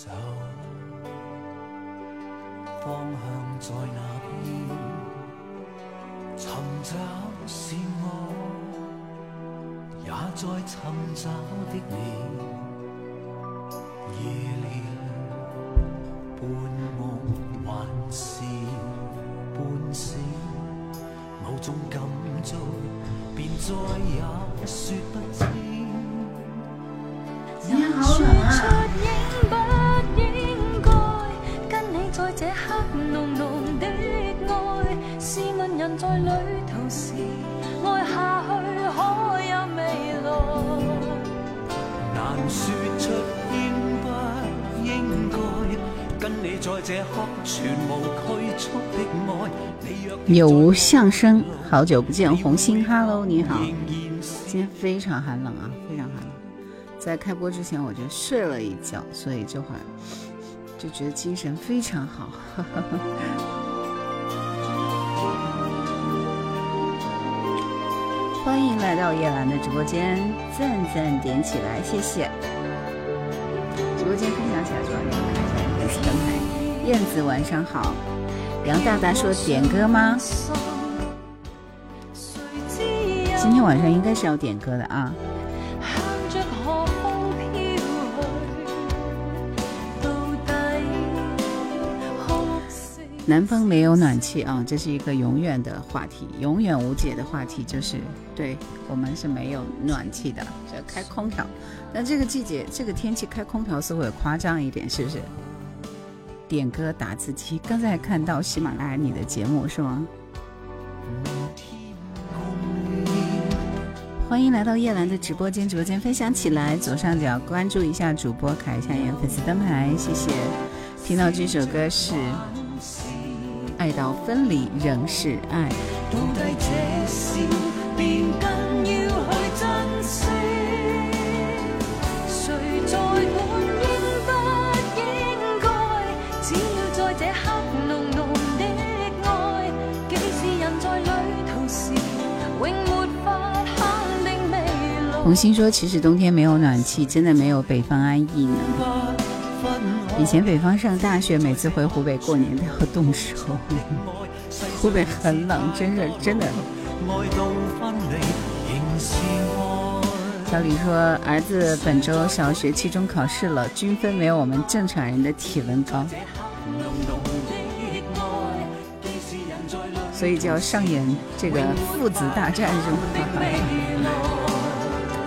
走，方向在哪边？寻找是我，也在寻找的你。夜里半梦还是半醒，某种感触，便再也说不清。今好冷有无相声？好久不见，红星哈喽，你好。今天非常寒冷啊，非常寒冷。在开播之前，我就睡了一觉，所以这会儿就觉得精神非常好。欢迎来到叶兰的直播间，赞赞点起来，谢谢。直播间分享起来，主要就是牌。燕子晚上好，杨大大说点歌吗？今天晚上应该是要点歌的啊。南方没有暖气啊，这是一个永远的话题，永远无解的话题，就是对我们是没有暖气的，要开空调。那这个季节，这个天气开空调似乎也夸张一点，是不是？点歌打字机，刚才看到喜马拉雅你的节目是吗？欢迎来到叶兰的直播间，直播间分享起来，左上角关注一下主播，卡一下颜粉丝灯牌，谢谢。听到这首歌是《爱到分离仍是爱》。红星说：“其实冬天没有暖气，真的没有北方安逸呢。以前北方上大学，每次回湖北过年都要冻手。湖北很冷，真是真的。”小李说：“儿子本周小学期中考试了，均分没有我们正常人的体温高，所以就要上演这个父子大战吗？”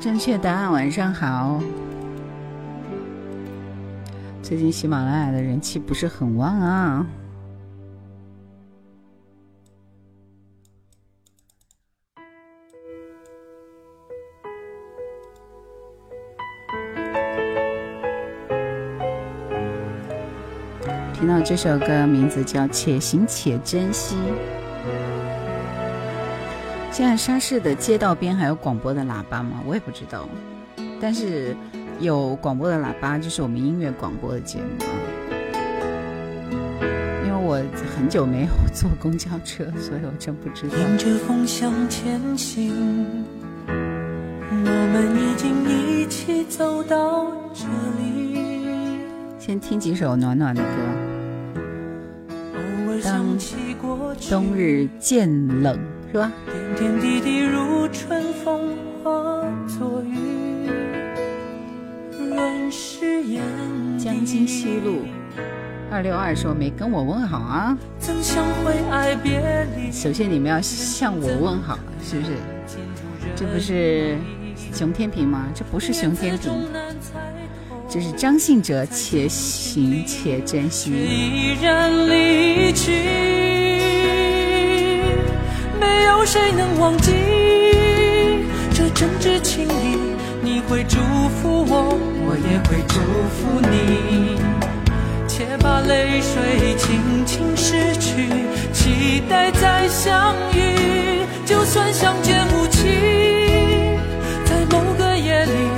正确答案，晚上好。最近喜马拉雅的人气不是很旺啊。听到这首歌，名字叫《且行且珍惜》。现在沙市的街道边还有广播的喇叭吗？我也不知道，但是有广播的喇叭就是我们音乐广播的节目。啊。因为我很久没有坐公交车，所以我真不知道。迎着风向前行，我们已经一起走到这里。先听几首暖暖的歌。当冬日渐冷。点点滴滴如春风化作雨。江津西路二六二说没跟我问好啊！首先你们要向我问好，是不是？这不是熊天平吗？这不是熊天平，这是张信哲，且行且珍惜。没有谁能忘记这真挚情谊。你会祝福我，我也会祝福你。且把泪水轻轻拭去，期待再相遇。就算相见无期，在某个夜里，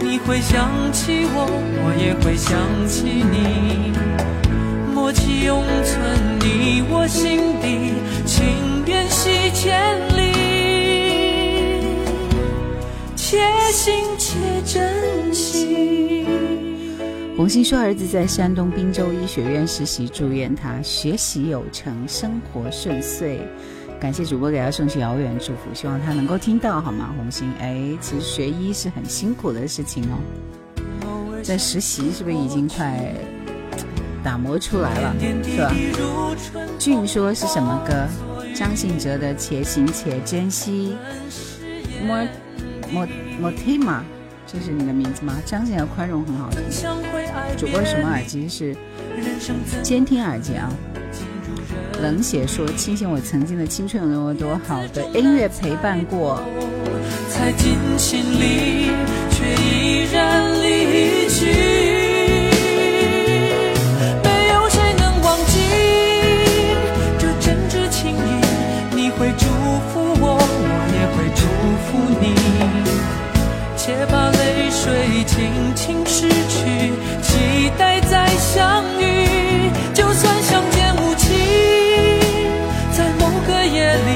你会想起我，我也会想起你。默契永存，你我心底情缘系千里，且行且珍惜。红星说：“儿子在山东滨州医学院实习，祝愿他学习有成，生活顺遂。”感谢主播给他送去遥远祝福，希望他能够听到，好吗？红星，哎，其实学医是很辛苦的事情哦，在实习是不是已经快？打磨出来了，是吧？俊说是什么歌？张信哲的《且行且珍惜》。这是你的名字吗？张信哲《宽容》很好听。主播什么耳机？是监听耳机啊。冷血说：庆幸我曾经的青春有那么多好的音乐陪伴过。且把泪水轻轻拭去，期待再相遇。就算相见无期，在某个夜里，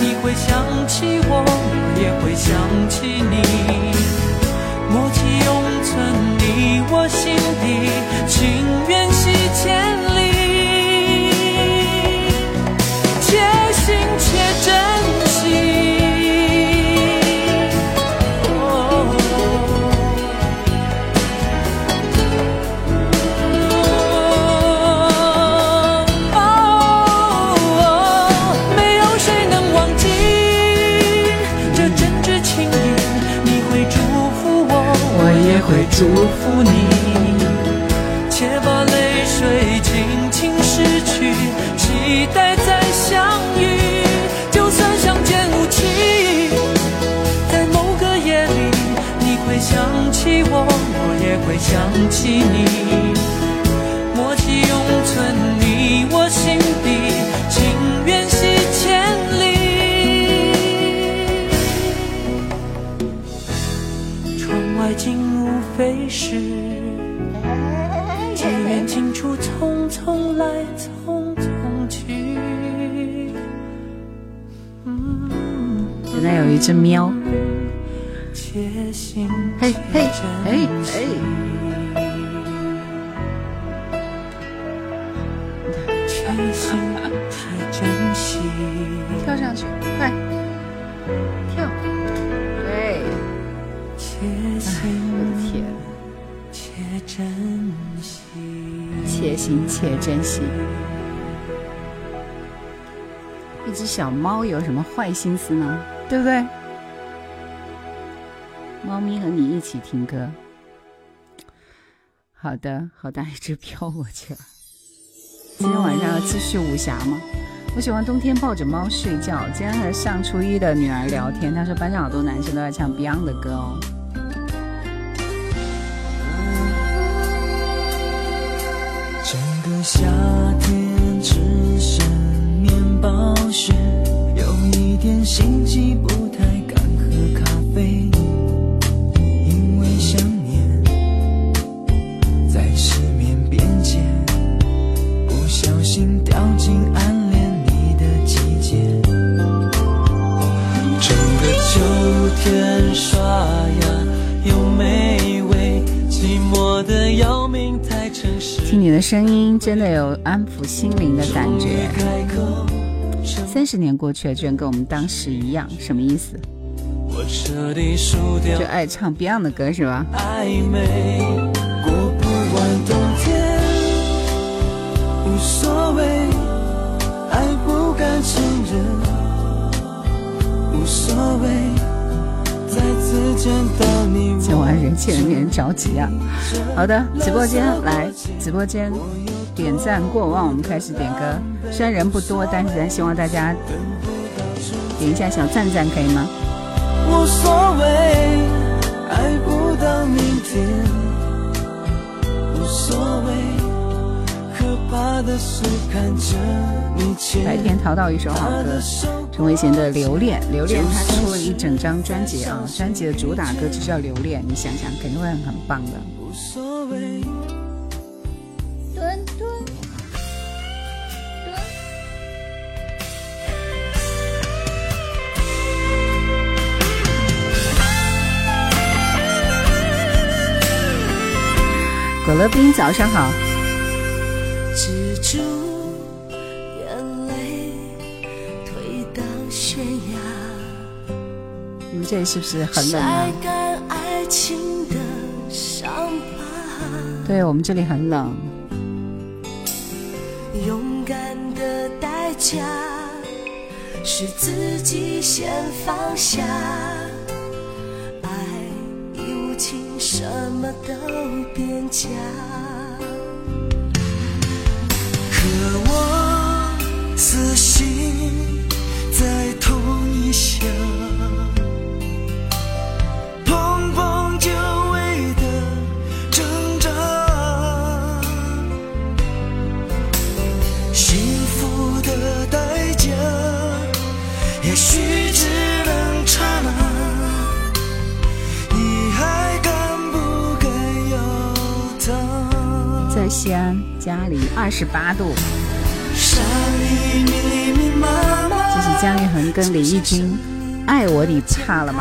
你会想起我，我也会想起你，默契永存你我心底。情。祝福你，且把泪水轻轻拭去，期待再相遇。就算相见无期，在某个夜里，你会想起我，我也会想起你。是喵！嘿嘿，哎哎！跳上去，快跳！对，哎！我的天！且行且珍惜。一只小猫有什么坏心思呢？对不对？猫咪和你一起听歌，好的，好大一只飘过去了。今天晚上要继续武侠吗？我喜欢冬天抱着猫睡觉。今天和上初一的女儿聊天，她说班上好多男生都在唱 Beyond 的歌哦。整个夏天只剩面包屑。有一点心悸，不太敢喝咖啡，因为想念在失眠边界，不小心掉进暗恋你的季节。整个秋天刷牙又美味，寂寞的要命，太诚实。听你的声音，真的有安抚心灵的感觉。开口三十年过去了居然跟我们当时一样什么意思我彻底输掉就爱唱 beyond 的歌是吧暧昧过不完冬天无所谓爱不敢承认无所谓再次见到你我竟然人见人着急啊好的直播间来直播间点赞过万，我们开始点歌。虽然人不多，但是咱希望大家点一下小赞赞，可以吗？无所谓，白天淘到一首好歌，陈慧娴的《留恋》。留恋，他出了一整张专辑啊，专辑的主打歌就叫《留恋》。你想想，肯定会很棒的。无所谓。葛乐斌，早上好。止住眼泪，推到悬崖。你们这里是不是很冷？对我们这里很冷。勇敢的代价。是自己先放下。什么都变假，可我死心在痛一下。二十八度，这是姜育恒跟李翊君，《爱我你怕了吗》。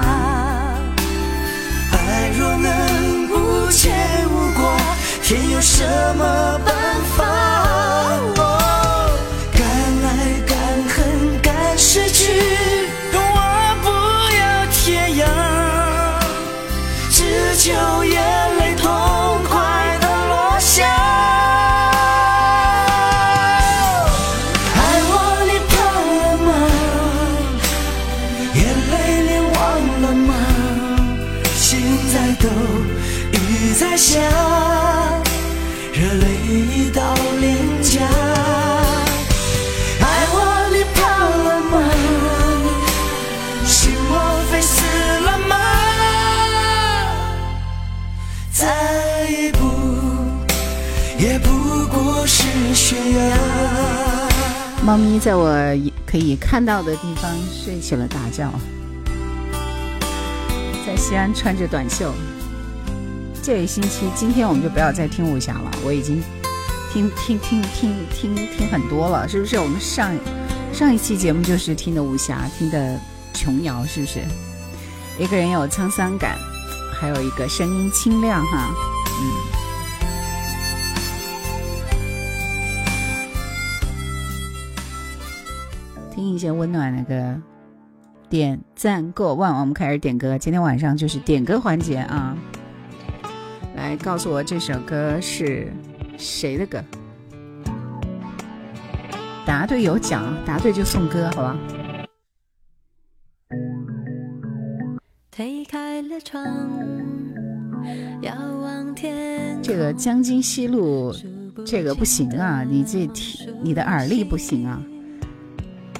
猫咪在我可以看到的地方睡起了大觉，在西安穿着短袖。这一星期今天我们就不要再听武侠了，我已经听听听听听听很多了，是不是？我们上上一期节目就是听的武侠，听的琼瑶，是不是？一个人有沧桑感，还有一个声音清亮哈。嗯。些温暖的歌，点赞过万，我们开始点歌。今天晚上就是点歌环节啊！来告诉我这首歌是谁的歌？答对有奖，答对就送歌，好吧？推开了窗，遥望天。这个江津西路，这个不行啊！你这你的耳力不行啊！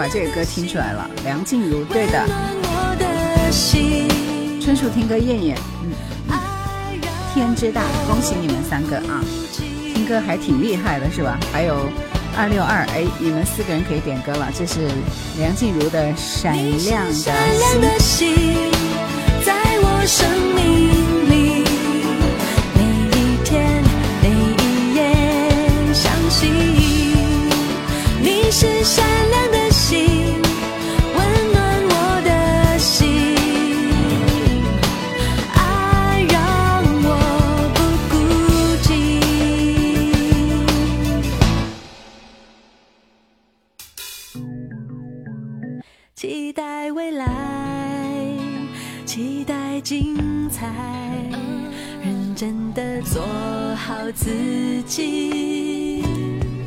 把这个歌听出来了，梁静茹对的。春树听歌，燕燕，嗯，天之大，恭喜你们三个啊！听歌还挺厉害的是吧？还有二六二，哎，你们四个人可以点歌了。这是梁静茹的《闪亮的心》。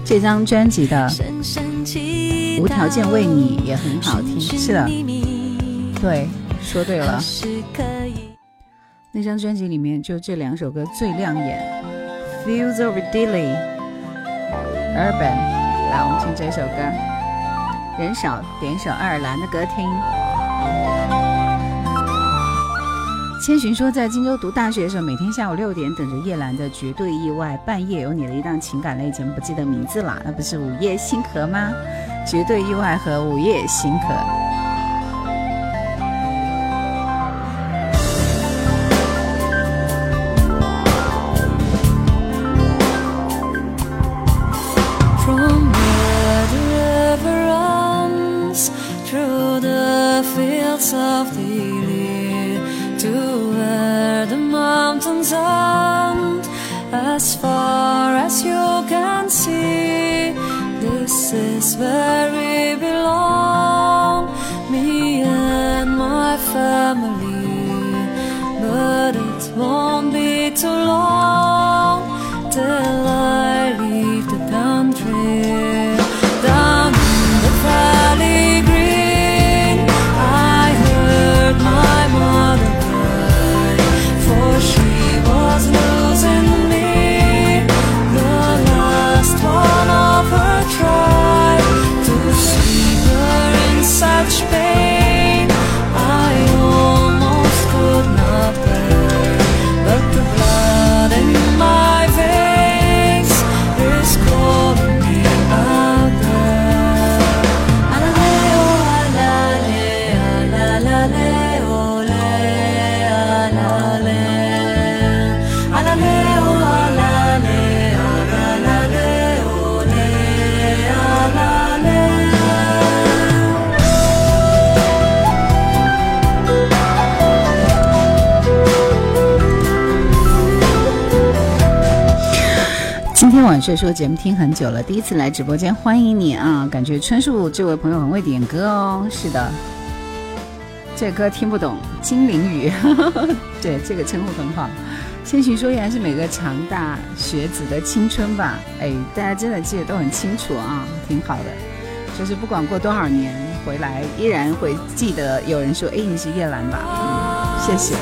这张专辑的《无条件为你》也很好听，是的，对，说对了。那张专辑里面就这两首歌最亮眼，《Fields of Dealey》、《Urban》，来，我们听这首歌。人少，点一首爱尔兰的歌听。千寻说，在荆州读大学的时候，每天下午六点等着叶兰的《绝对意外》，半夜有你的一档情感类节目，不记得名字了，那不是《午夜星河》吗？《绝对意外》和《午夜星河》。where we belong, me and my family. But it won't be too long. 所以说，节目听很久了，第一次来直播间，欢迎你啊！感觉春树这位朋友很会点歌哦。是的，这歌听不懂，精灵语。对，这个称呼很好。千寻说依然是每个长大学子的青春吧？哎，大家真的记得都很清楚啊，挺好的。就是不管过多少年回来，依然会记得。有人说，哎，你是叶兰吧？嗯，谢谢。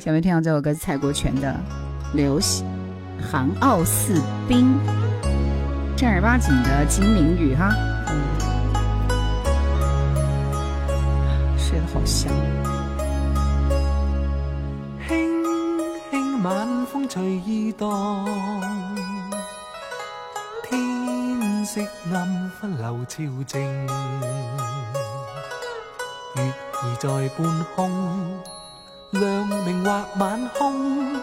下面听到这首歌，蔡国权的。刘，韩傲斯冰，正儿八经的金陵语哈，睡得好香。轻轻晚风随衣荡，天色暗分流潮静，月儿在半空，亮明或晚空。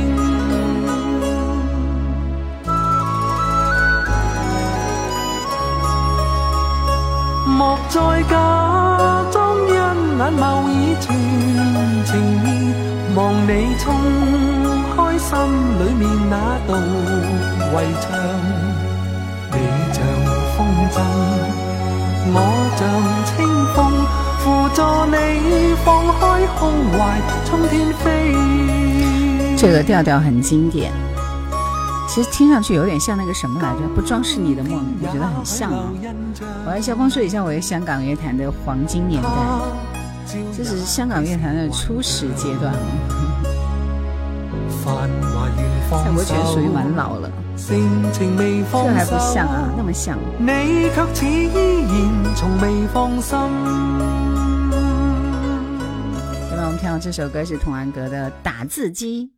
莫再假装一眼眸已全情意，望你冲开心里面那道围墙。你像风筝，我像清风，辅助你放开胸怀，冲天飞。这个调调很经典。其实听上去有点像那个什么来着？不装饰你的梦，我觉得很像啊！我来肖峰说一下，我在香港乐坛的黄金年代，这是香港乐坛的初始阶段蔡国权属于蛮老了，这还不像啊，那么像。你依然从未放下面我们看到这首歌是童安格的《打字机》。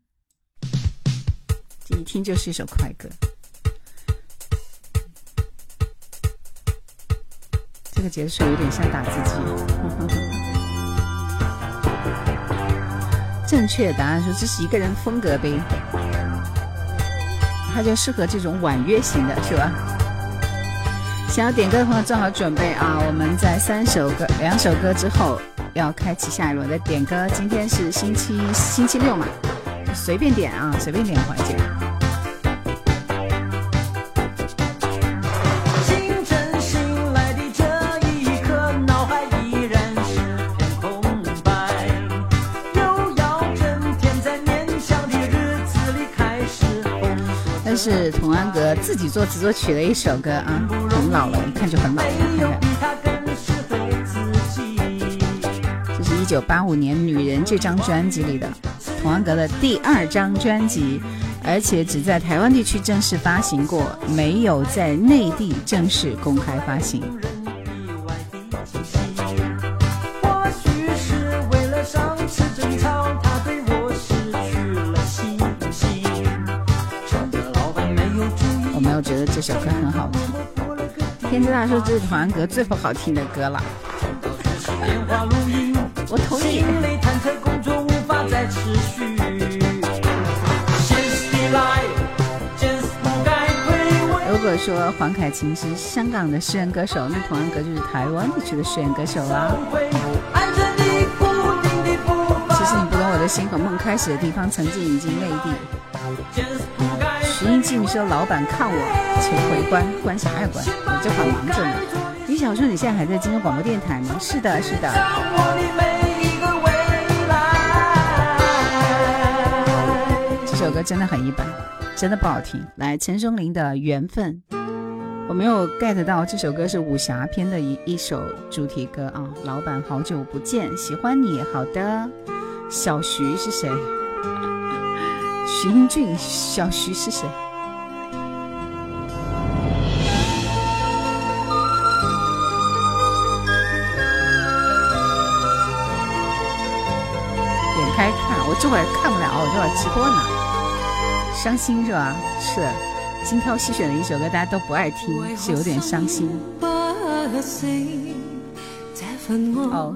一听就是一首快歌，这个结束有点像打字机。正确答案说这是一个人风格呗，他就适合这种婉约型的，是吧？想要点歌的朋友做好准备啊！我们在三首歌、两首歌之后要开启下一轮的点歌。今天是星期星期六嘛，随便点啊，随便点个环节。是童安格自己作词作曲的一首歌啊，很老了，一看就很老。看看，这是一九八五年《女人》这张专辑里的，童安格的第二张专辑，而且只在台湾地区正式发行过，没有在内地正式公开发行。大叔，这是童安格最不好听的歌了，我同意。如果说黄凯芹是香港的诗人歌手，那童安格就是台湾地区的诗人歌手啦。其实你不懂我的心和梦开始的地方，曾经已经内地。云记你说老板看我，请回关关啥呀关，我这会忙着呢。你想说你现在还在金央广播电台吗？是的，是的。这首歌真的很一般，真的不好听。来，陈松伶的《缘分》，我没有 get 到这首歌是武侠片的一一首主题歌啊。老板，好久不见，喜欢你。好的，小徐是谁？徐英俊，小徐是谁？点开看，我这会儿看不了，我这会儿直播呢。伤心是吧？是，精挑细选的一首歌，大家都不爱听，是有点伤心。哦。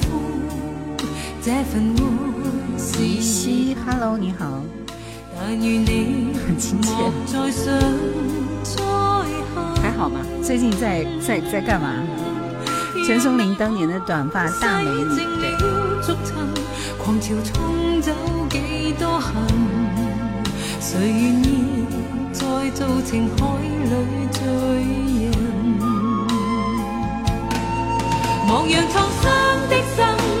林夕，Hello，你好。很亲切。还好吗？最近在在在干嘛？陈松伶当年的短发大美女，心。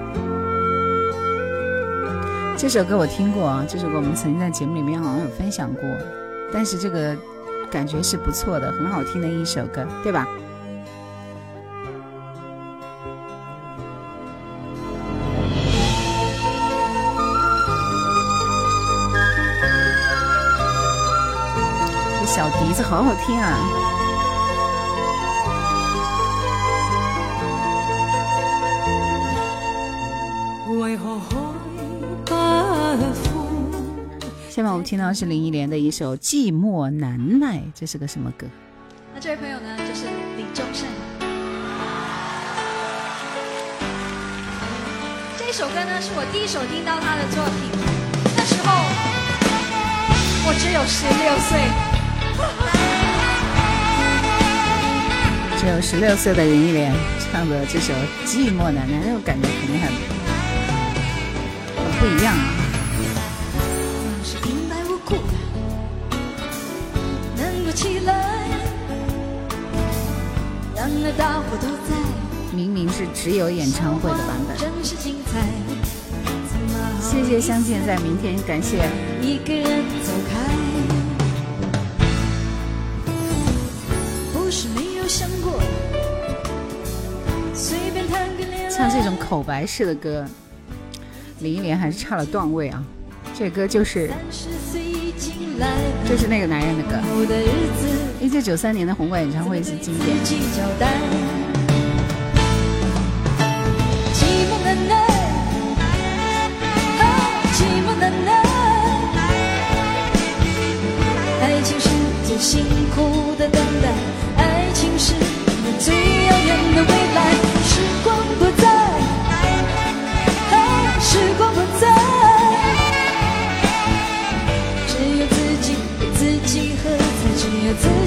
这首歌我听过，啊，这首歌我们曾经在节目里面好像有分享过，但是这个感觉是不错的，很好听的一首歌，对吧？这小笛子好好听啊！下面我们听到是林忆莲的一首《寂寞难耐》，这是个什么歌？那这位朋友呢，就是李宗盛。这首歌呢是我第一首听到他的作品，那时候我只有十六岁，只有十六岁的林忆莲唱的这首《寂寞难耐》，那种感觉肯定很不一样啊。明明是只有演唱会的版本。谢谢相见在明天，感谢。一个人走开，不是没有想过。唱这种口白式的歌，林忆莲还是差了段位啊！这歌就是，这是那个男人的歌。一九九三年的红馆演唱会是经典。爱情是最辛苦的等待爱情是最遥远的未来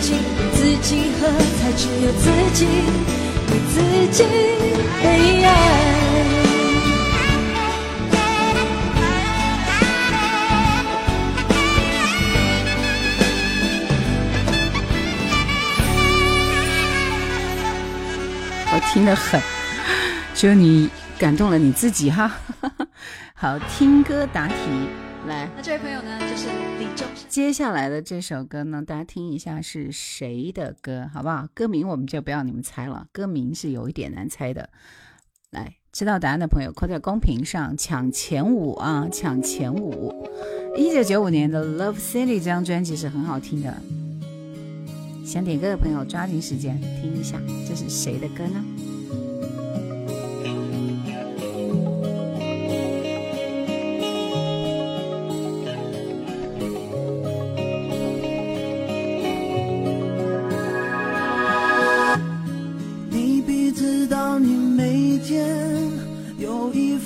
己，自己喝才只有自己为自己悲哀。我听得很，只有你感动了你自己哈。好，听歌答题。来，那这位朋友呢，就是李钟。接下来的这首歌呢，大家听一下是谁的歌，好不好？歌名我们就不要你们猜了，歌名是有一点难猜的。来，知道答案的朋友扣在公屏上，抢前五啊，抢前五。一九九五年的《Love City》这张专辑是很好听的，想点歌的朋友抓紧时间听一下，这是谁的歌呢？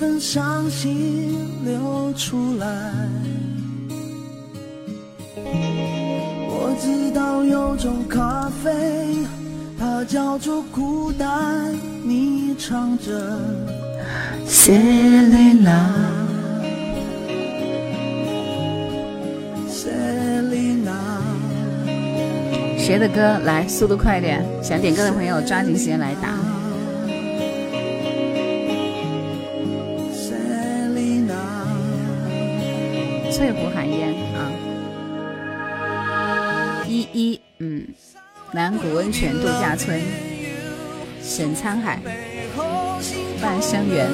份伤心流出来，我知道有种咖啡，它叫做孤单。你唱着谢丽娜，谁的歌？来，速度快一点！想点歌的朋友抓紧时间来打。翠湖寒烟啊，依依，嗯，南谷温泉度假村，沈沧海，半生缘，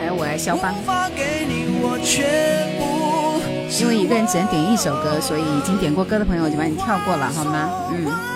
还有我爱肖邦。因为一个人只能点一首歌，所以已经点过歌的朋友就把你跳过了，好吗？嗯。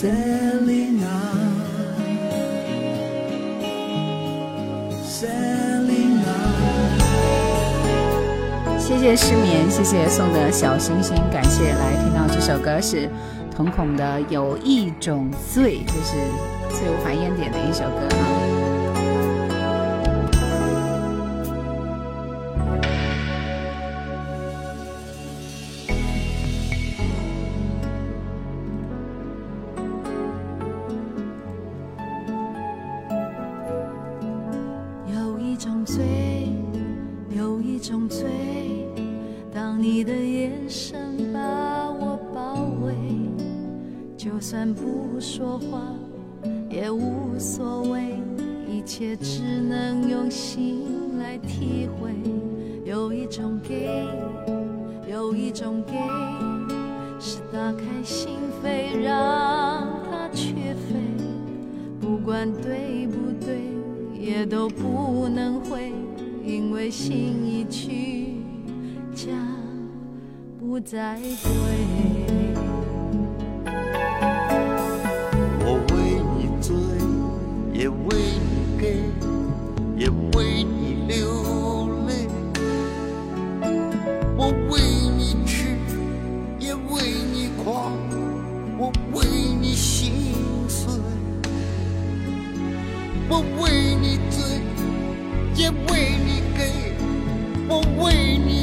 Selena 谢谢失眠，谢谢送的小星星，感谢来听到这首歌是《瞳孔的有一种罪》，就是最无法原点的一首歌啊。说话也无所谓，一切只能用心来体会。有一种给，有一种给，是打开心扉让它去飞。不管对不对，也都不能回，因为心已去，家不再归。为你给，我为你。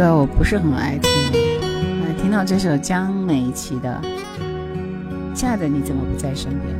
歌我不是很爱听，来听到这首江美琪的《亲爱的》，你怎么不在身边？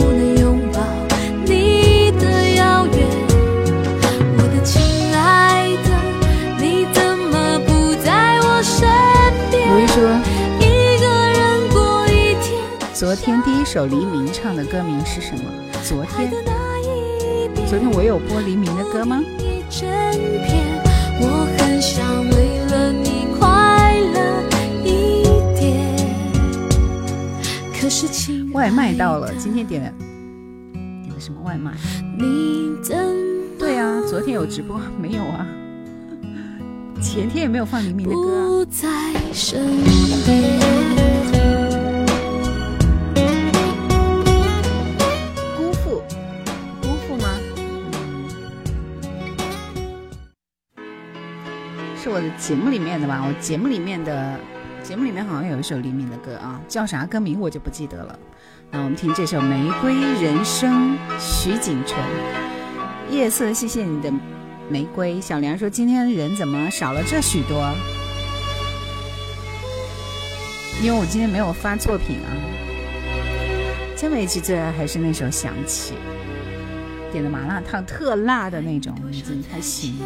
昨天第一首黎明唱的歌名是什么？昨天，昨天我有播黎明的歌吗？外卖到了，今天点点的什么外卖？对啊，昨天有直播没有啊？前天也没有放黎明的歌啊？辜负，辜负吗？是我的节目里面的吧？我节目里面的，节目里面好像有一首黎明的歌啊，叫啥歌名我就不记得了。那我们听这首《玫瑰人生》，徐锦纯，夜色，谢谢你的。玫瑰小梁说：“今天人怎么少了这许多？因为我今天没有发作品啊。江美琪最爱还是那首《想起》。点的麻辣烫，特辣的那种，真的太行了。”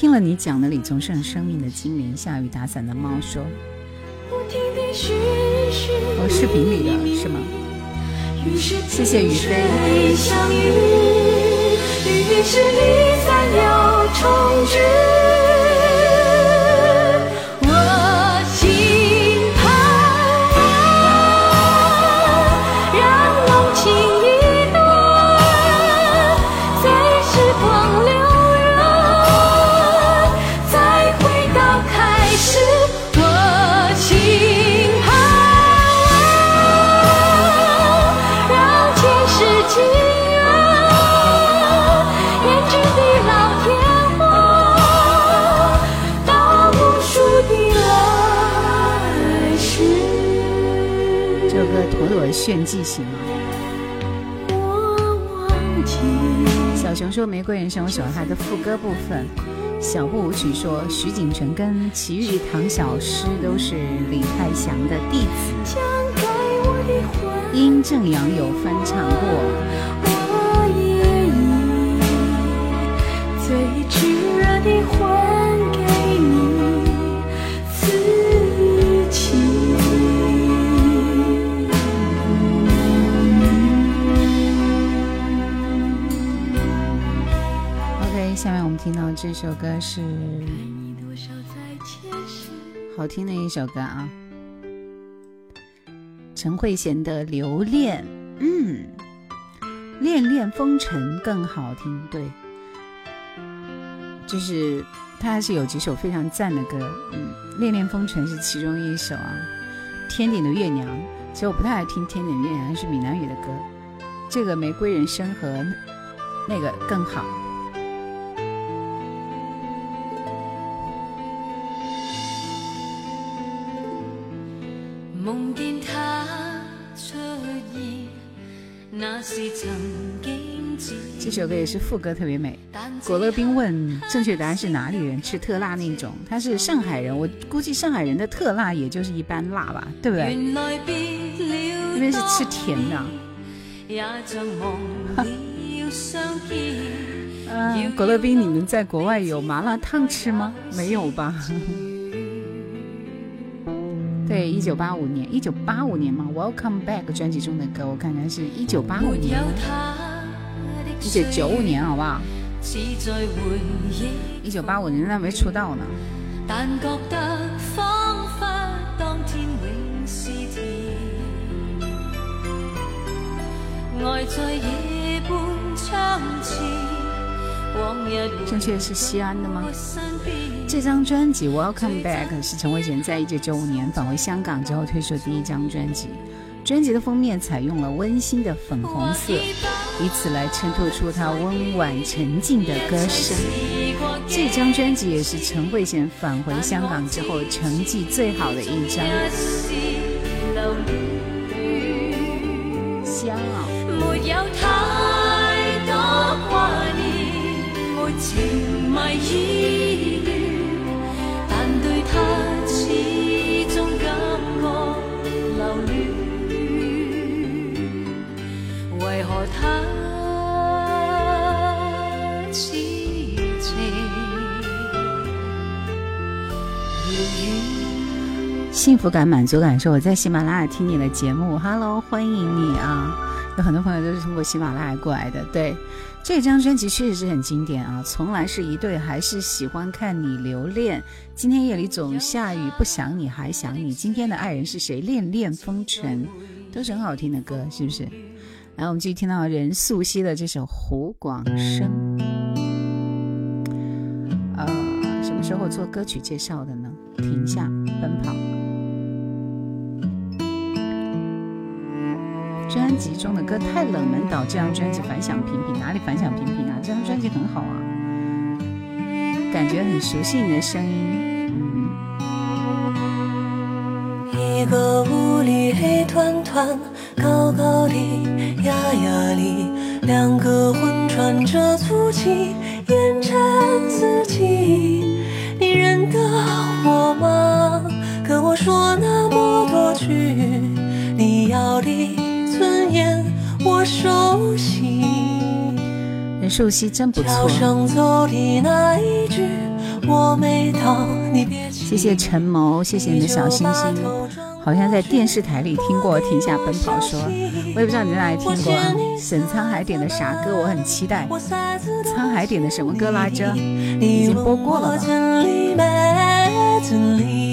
听了你讲的李宗盛《生命的精灵》，下雨打伞的猫说，不停哦，视频里的是吗？谢谢雨飞。这首歌《妥的炫技》行吗？小熊说《玫瑰人生》，我喜欢它的副歌部分。小步舞曲说徐锦城跟齐豫、唐小诗都是李泰祥的弟子。阴正阳有翻唱过。最热的还给你。听到这首歌是好听的一首歌啊，陈慧娴的《留恋》，嗯，《恋恋风尘》更好听，对，就是他还是有几首非常赞的歌，嗯，《恋恋风尘》是其中一首啊，《天顶的月娘》，其实我不太爱听《天顶的月娘》，是闽南语的歌，这个《玫瑰人生》和那个更好。这首歌也是副歌特别美。果乐冰问，正确答案是哪里人吃特辣那种？他是上海人，我估计上海人的特辣也就是一般辣吧，对不对？那边是吃甜的。嗯，果乐冰，你们在国外有麻辣烫吃吗？没有吧？对，一九八五年，一九八五年嘛。Welcome Back 专辑中的歌，我看看是，一九八五年，一九九五年，好不好？一九八五年那没出道呢。当天爱在夜正确是西安的吗？这张专辑《Welcome Back》是陈慧娴在一九九五年返回香港之后推出的第一张专辑。专辑的封面采用了温馨的粉红色，以此来衬托出她温婉沉静的歌声。这张专辑也是陈慧娴返回香港之后成绩最好的一张。香啊！幸福感、满足感，说我在喜马拉雅听你的节目，Hello，欢迎你啊！有很多朋友都是通过喜马拉雅过来的，对。这张专辑确实是很经典啊！从来是一对，还是喜欢看你留恋。今天夜里总下雨，不想你还想你。今天的爱人是谁？恋恋风尘都是很好听的歌，是不是？来，我们继续听到任素汐的这首《胡广生》。呃，什么时候做歌曲介绍的呢？停下，奔跑。专辑中的歌太冷门，导致这张专辑反响平平。哪里反响平平啊？这张专辑很好啊，感觉很熟悉你的声音。一个雾里黑团团，高高的，压压的，两个魂喘着粗气，烟尘四起。你认得我吗？跟我说那么多句，你要的。人素汐真不错。谢谢陈谋，谢谢你的小心心。好像在电视台里听过《停下奔跑》，说，我也不知道你在哪里听过。沈沧海点的啥歌？我很期待。沧海点的什么歌来着？已经播过了吧？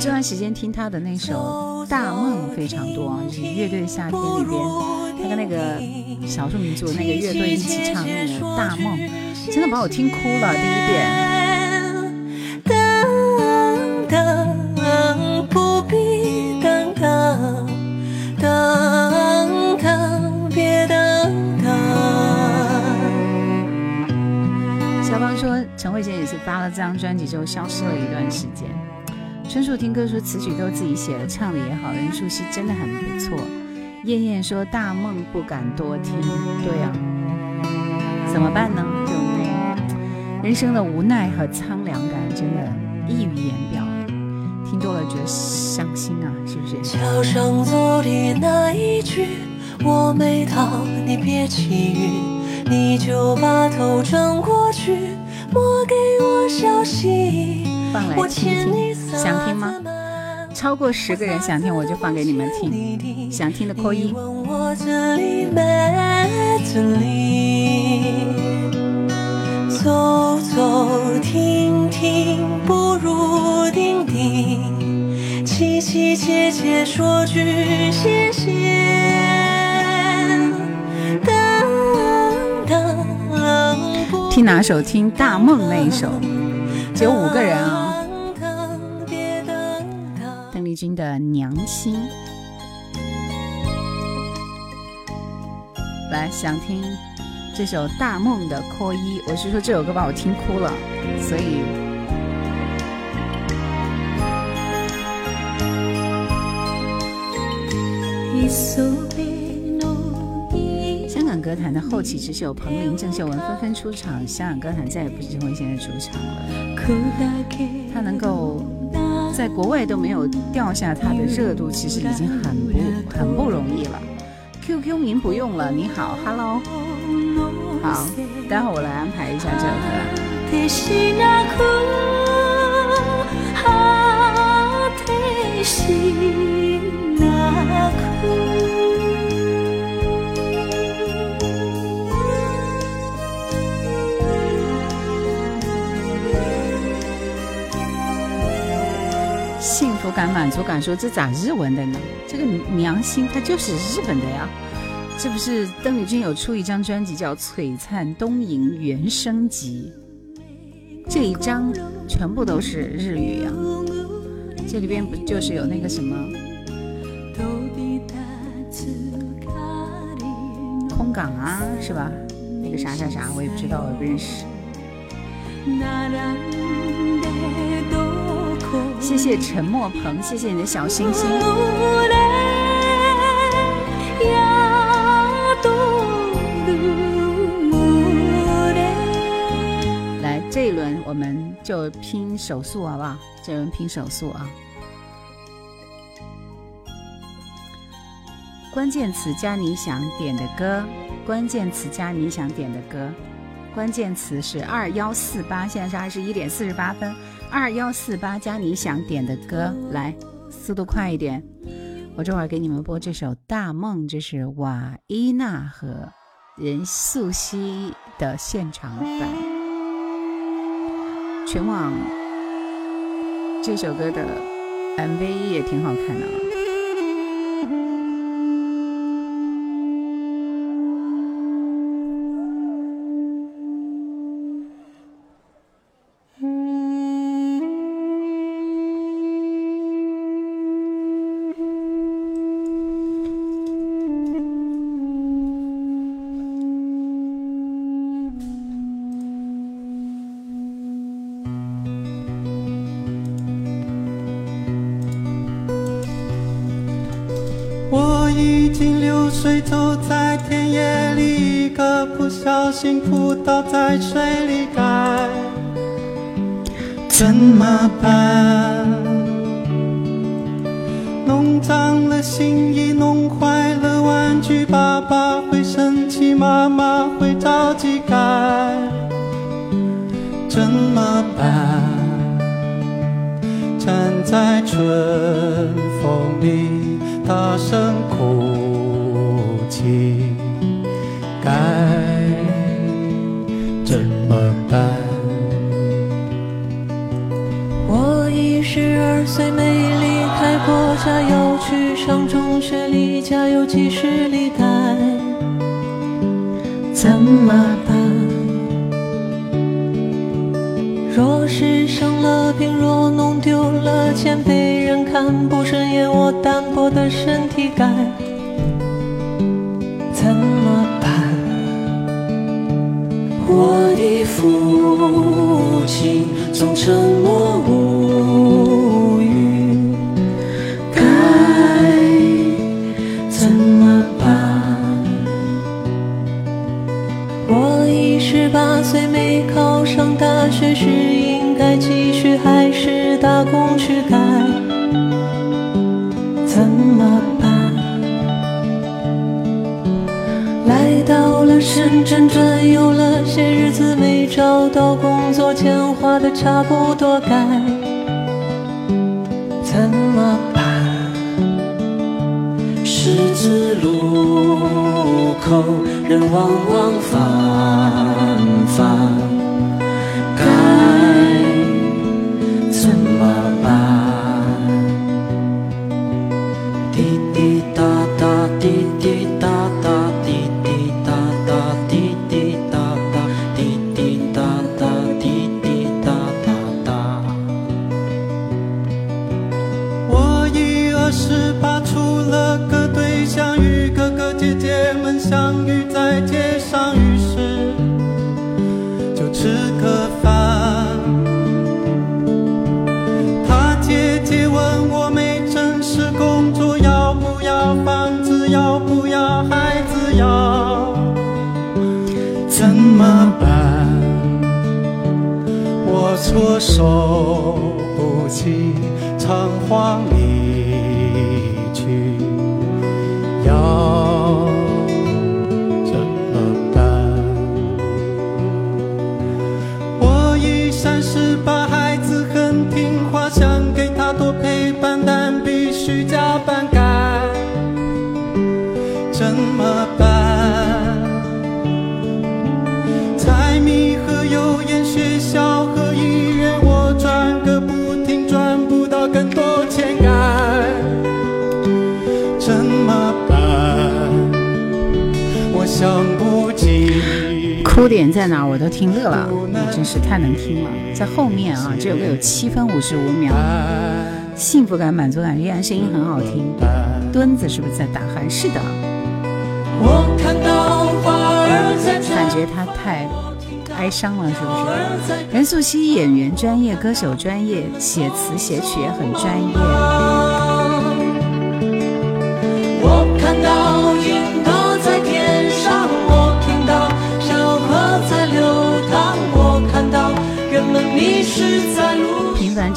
这段时间听他的那首《大梦》非常多，就是乐队《夏天》里边，他跟那个少数民族那个乐队一起唱那个《大梦》，真的把我听哭了，第一遍。等等，不必等等，等等，别等等。说，陈慧娴也是发了这张专辑之后消失了一段时间。春树听歌说，词曲都自己写的，唱的也好。任素汐真的很不错。燕燕说，大梦不敢多听。对啊，怎么办呢？就那人生的无奈和苍凉感，真的溢于言表。听多了觉得伤心啊，是不是？桥上那一句，我我你你别起韵，就把头转过去，莫给消息。放来听听，想听吗？超过十个人想听，我就放给你们听。想听的扣一。听哪首？听大梦那一首。有五个人啊，邓丽君的《娘亲》，来想听这首大梦的《扣一》，我是说这首歌把我听哭了，所以。香港歌坛的后起之秀彭羚、郑秀文纷纷出场，香港歌坛再也不是像慧娴的主场了。他能够在国外都没有掉下他的热度，其实已经很不很不容易了。Q Q 名不用了，你好，Hello，好，待会儿我来安排一下这首歌。敢满足，感说这咋日文的呢？这个娘心它就是日本的呀。这不是邓丽君有出一张专辑叫《璀璨东瀛原声集》，这一张全部都是日语呀。这里边不就是有那个什么，空港啊，是吧？那个啥啥啥，我也不知道。我不认识。谢谢陈墨鹏，谢谢你的小心心。来，这一轮我们就拼手速，好不好？这一轮拼手速啊！关键词加你想点的歌，关键词加你想点的歌，关键词是二幺四八，现在是二十一点四十八分。二幺四八加你想点的歌来，速度快一点，我这会儿给你们播这首《大梦》，这是瓦依娜和任素汐的现场版，全网这首歌的 MV 也挺好看的。啊。水走在田野里，一个不小心扑倒在水里，该怎么办？弄脏了新衣，弄坏了玩具，爸爸会生气，妈妈会着急，该怎么办？站在春风里，大声。家要去上中学，离家有几十里地，怎么办？若是生了病，若弄丢了钱，被人看不顺眼，我单薄的身体该怎么办？我的父亲总称。收到工作钱花的差不多，该怎么办？十字路口人往往。孩子呀，怎么办？我措手不及，仓皇离。优点在哪？我都听乐了，你真是太能听了。在后面啊，这首歌有七分五十五秒，幸福感、满足感，依然声音很好听。墩子是不是在打鼾？是的。我看到花儿在感觉他太哀伤了，是不是？任素汐，演员专业，歌手专业，写词写曲也很专业。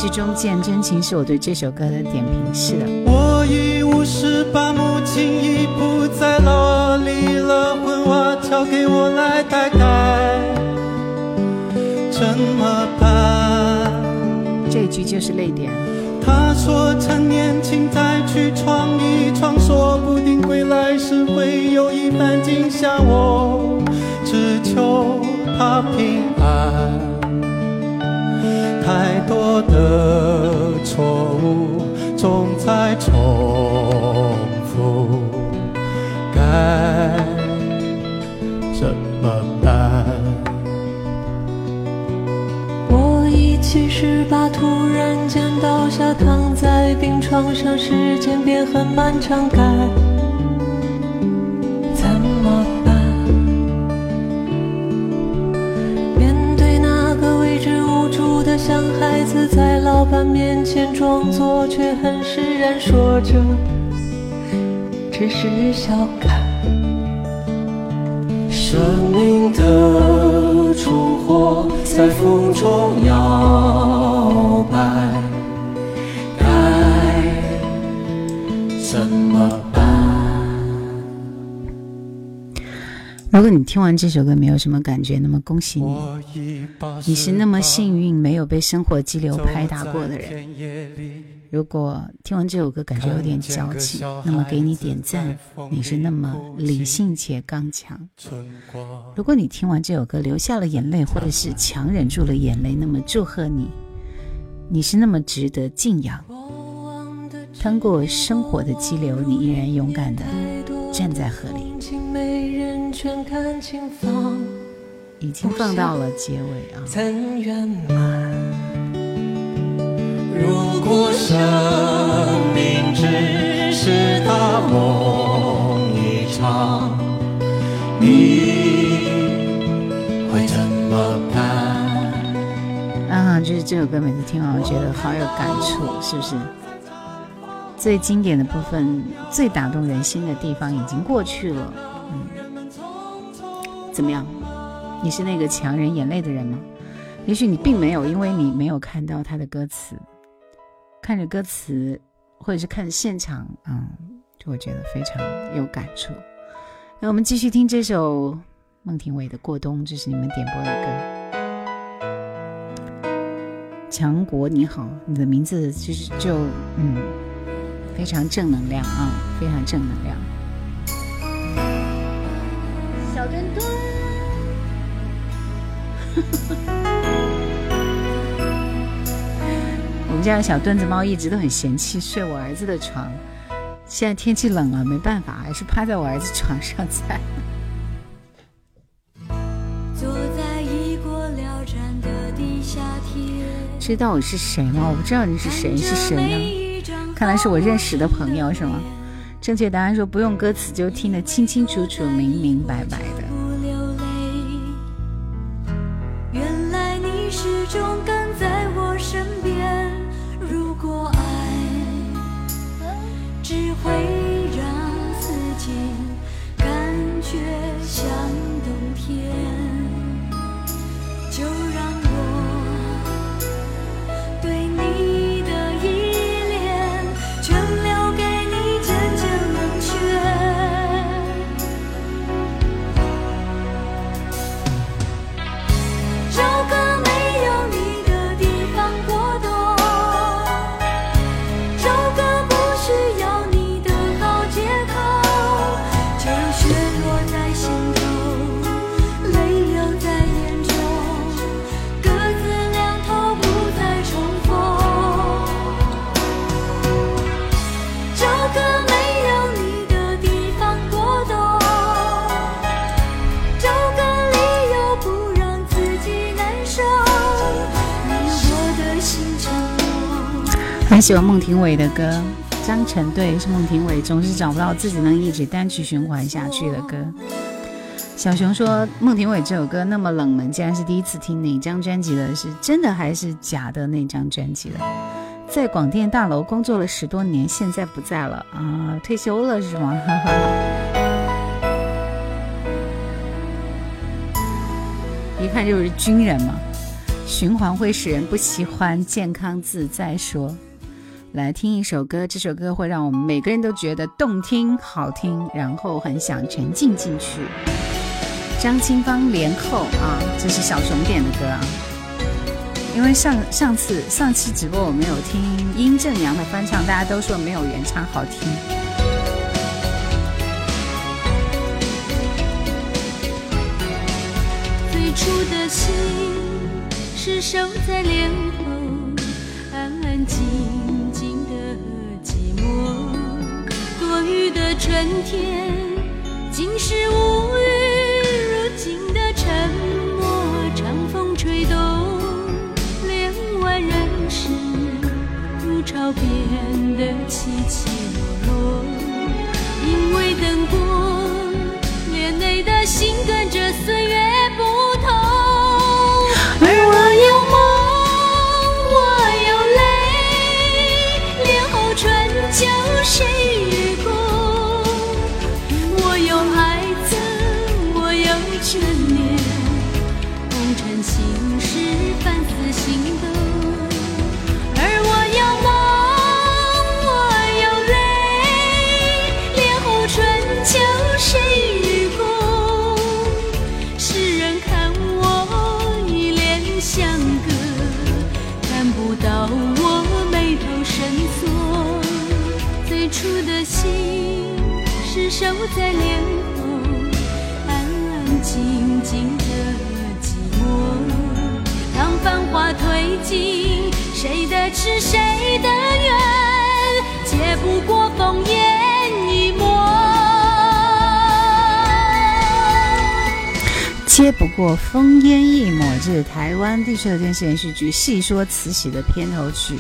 剧中见真情是我对这首歌的点评，是的。我已五十八，母亲已不在老，离了婚我交给我来带该怎么办？这句就是泪点。他说趁年轻再去闯一闯，说不定归来时会有一番景象。我只求他平安。太多的错误总在重复，该怎么办？我一七十八，突然间倒下，躺在病床上，时间变很漫长，该。在老板面前装作，却很释然，说着只是小看。生命的烛火在风中摇摆。如果你听完这首歌没有什么感觉，那么恭喜你，你是那么幸运没有被生活激流拍打过的人。如果听完这首歌感觉有点矫情，那么给你点赞，你是那么理性且刚强。如果你听完这首歌流下了眼泪，或者是强忍住了眼泪，那么祝贺你，你是那么值得敬仰。穿过生活的激流，你依然勇敢的站在河里。全放已经放到了结尾啊！曾圆满。如果生命只是大梦一场，你会怎么办？啊就是这首歌，每次听完我觉得好有感触，是不是？最经典的部分、最打动人心的地方已经过去了。怎么样？你是那个强忍眼泪的人吗？也许你并没有，因为你没有看到他的歌词，看着歌词或者是看现场，嗯，就会觉得非常有感触。那我们继续听这首孟庭苇的《过冬》，这是你们点播的歌。强国你好，你的名字其实就嗯，非常正能量啊，非常正能量。我们家小墩子猫一直都很嫌弃睡我儿子的床，现在天气冷了，没办法，还是趴在我儿子床上 在。这到底是谁吗？我不知道你是谁，是谁呢？看来是我认识的朋友，是吗？正确答案说不用歌词就听得清清楚楚、明明白白的。喜欢孟庭苇的歌，张晨对是孟庭苇，总是找不到自己能一直单曲循环下去的歌。小熊说孟庭苇这首歌那么冷门，竟然是第一次听哪张专辑的？是真的还是假的那张专辑的？在广电大楼工作了十多年，现在不在了啊，退休了是吗？哈哈。”一看就是军人嘛。循环会使人不喜欢健康自在说。来听一首歌，这首歌会让我们每个人都觉得动听、好听，然后很想沉浸进去。张清芳《莲后》啊，这是小熊点的歌，啊。因为上上次上期直播我没有听殷正阳的翻唱，大家都说没有原唱好听。最初的心是守在莲。花。春天，竟是无语。如今的沉默，长风吹动帘外人世如潮，变得起起落落。因为等过，连内的心跟着岁月不。在脸红安安静静的寂寞当繁华褪尽谁的痴谁的怨，解不过烽烟一抹接不过烽烟一抹这是台湾地区的电视连续剧戏说慈禧的片头曲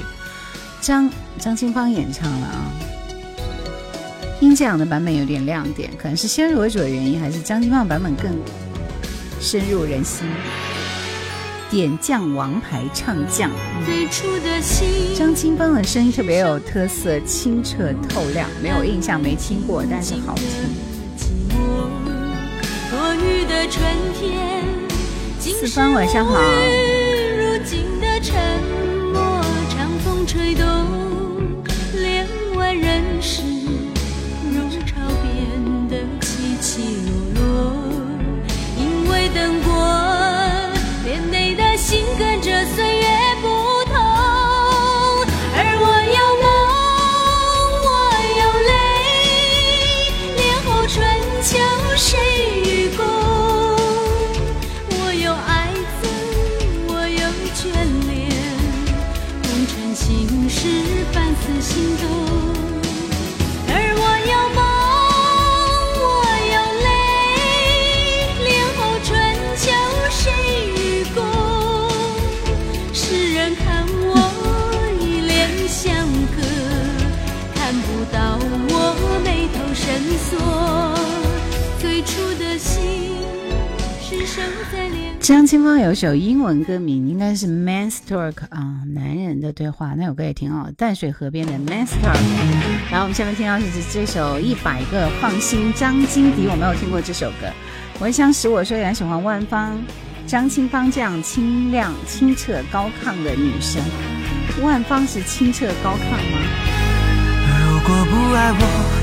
张张清芳演唱了啊音样的版本有点亮点，可能是先入为主的原因，还是张清芳版本更深入人心。点将王牌唱将，张清芳的声音特别有特色，清澈透亮。没有印象没听过，但是好听。四方晚上好。张清芳有一首英文歌名应该是《Man's Talk》啊，男人的对话，那首歌也挺好。淡水河边的《Man's Talk》。后我们下面听到是这首《一百个放心》。张金迪，我没有听过这首歌。我想，我说来喜欢万芳、张清芳这样清亮、清澈、高亢的女生。万芳是清澈高亢吗？如果不爱我。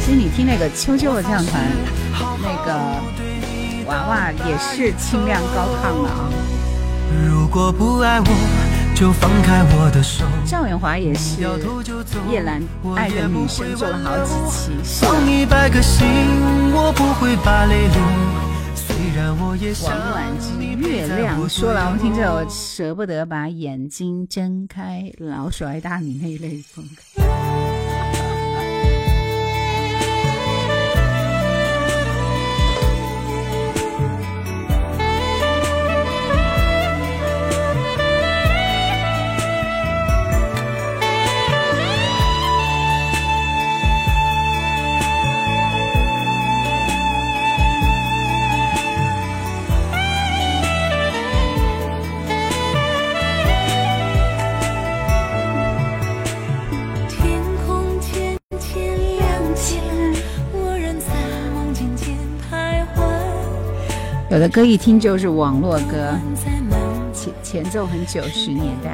你听那个秋秋的合唱团，那个娃娃也是清亮高亢的啊。赵永华也是叶兰爱的女神，做了好几期。王婉之《月亮说了，我们听这首舍不得把眼睛睁开，老鼠爱大米那一类风格。有的歌一听就是网络歌，前前奏很九十年代，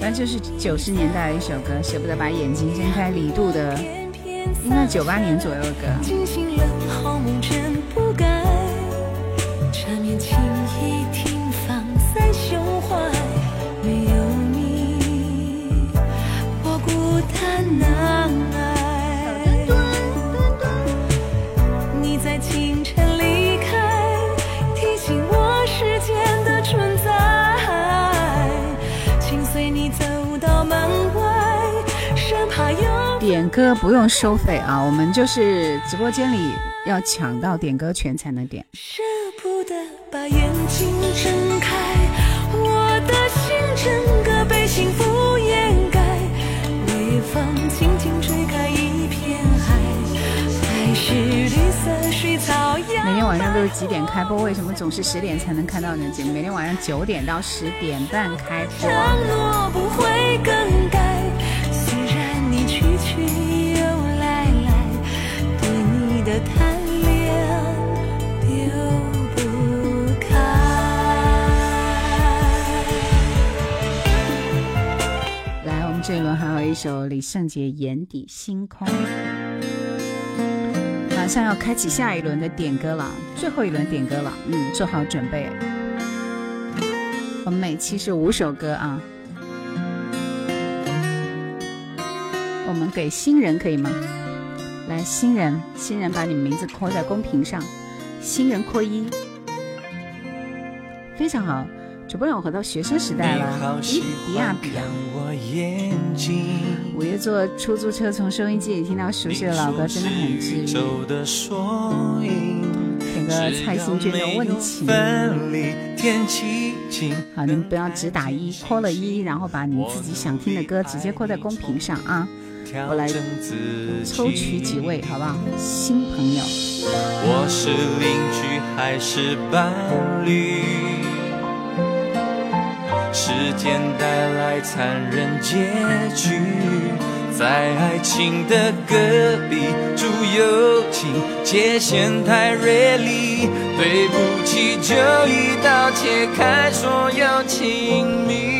反正就是九十年代的一首歌，舍不得把眼睛睁开。李杜的，应该九八年左右的歌。歌不用收费啊，我们就是直播间里要抢到点歌权才能点。每天晚上都是几点开播？为什么总是十点才能看到呢？姐，节目？每天晚上九点到十点半开播。来对你的贪恋丢不开。来，我们这一轮还有一首李圣杰《眼底星空》，马上要开启下一轮的点歌了，最后一轮点歌了，嗯，做好准备。我们每期是五首歌啊。给新人可以吗？来，新人，新人把你们名字扣在公屏上，新人扣一，非常好。主播让我回到学生时代了，咦，比亚迪啊！五月坐出租车，从收音机里听到熟悉的老歌，真的很治愈。点个蔡幸娟的问题。好，你们不要只打一，扣了一，然后把你们自己想听的歌直接扣在公屏上啊。我来自抽取几位好不好？新朋友，我是邻居还是伴侣？时间带来残忍结局，在爱情的隔壁住游艇，界限太锐利，对不起，就一刀切开所有亲密。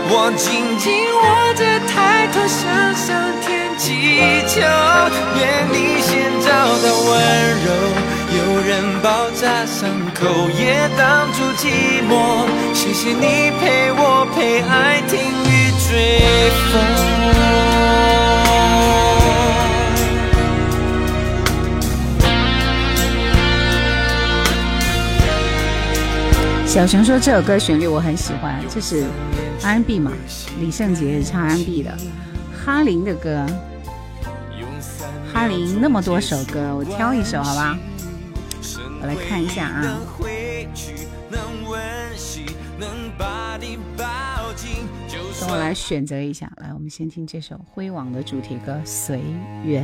我紧紧握着，抬头向上天祈求，愿你先找到温柔，有人包扎伤口，也挡住寂寞。谢谢你陪我，陪爱停雨追风。小熊说：“这首歌旋律我很喜欢，这是《安 b 嘛？李圣杰唱《安 b 的，哈林的歌。哈林那么多首歌，我挑一首好吧？我来看一下啊。等我来选择一下，来，我们先听这首《辉煌》的主题歌《随缘》。”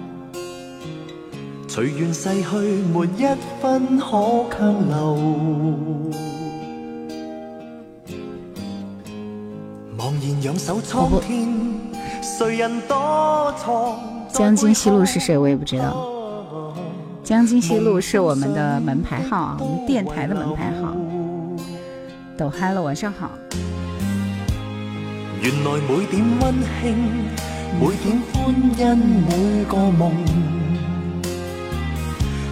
随缘逝去，没一分可强留。茫然仰首苍天，谁人多错？江津西路是谁？我也不知道。江津西路是我们的门牌号啊，我们电台的门牌号。抖嗨了，晚上好。原来每点温馨，每点欢欣，每个梦。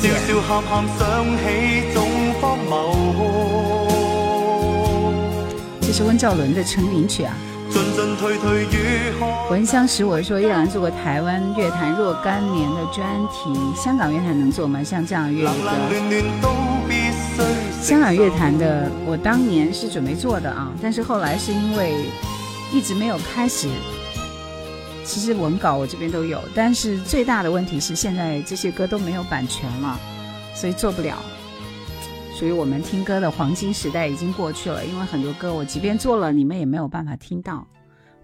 笑笑喊喊想起这是温兆伦的成名曲啊。闻香识我说依然做过台湾乐坛若干年的专题，香港乐坛能做吗？像这样乐的，香港乐坛的，我当年是准备做的啊，但是后来是因为一直没有开始。其实文稿我这边都有，但是最大的问题是现在这些歌都没有版权了，所以做不了。所以我们听歌的黄金时代已经过去了，因为很多歌我即便做了，你们也没有办法听到，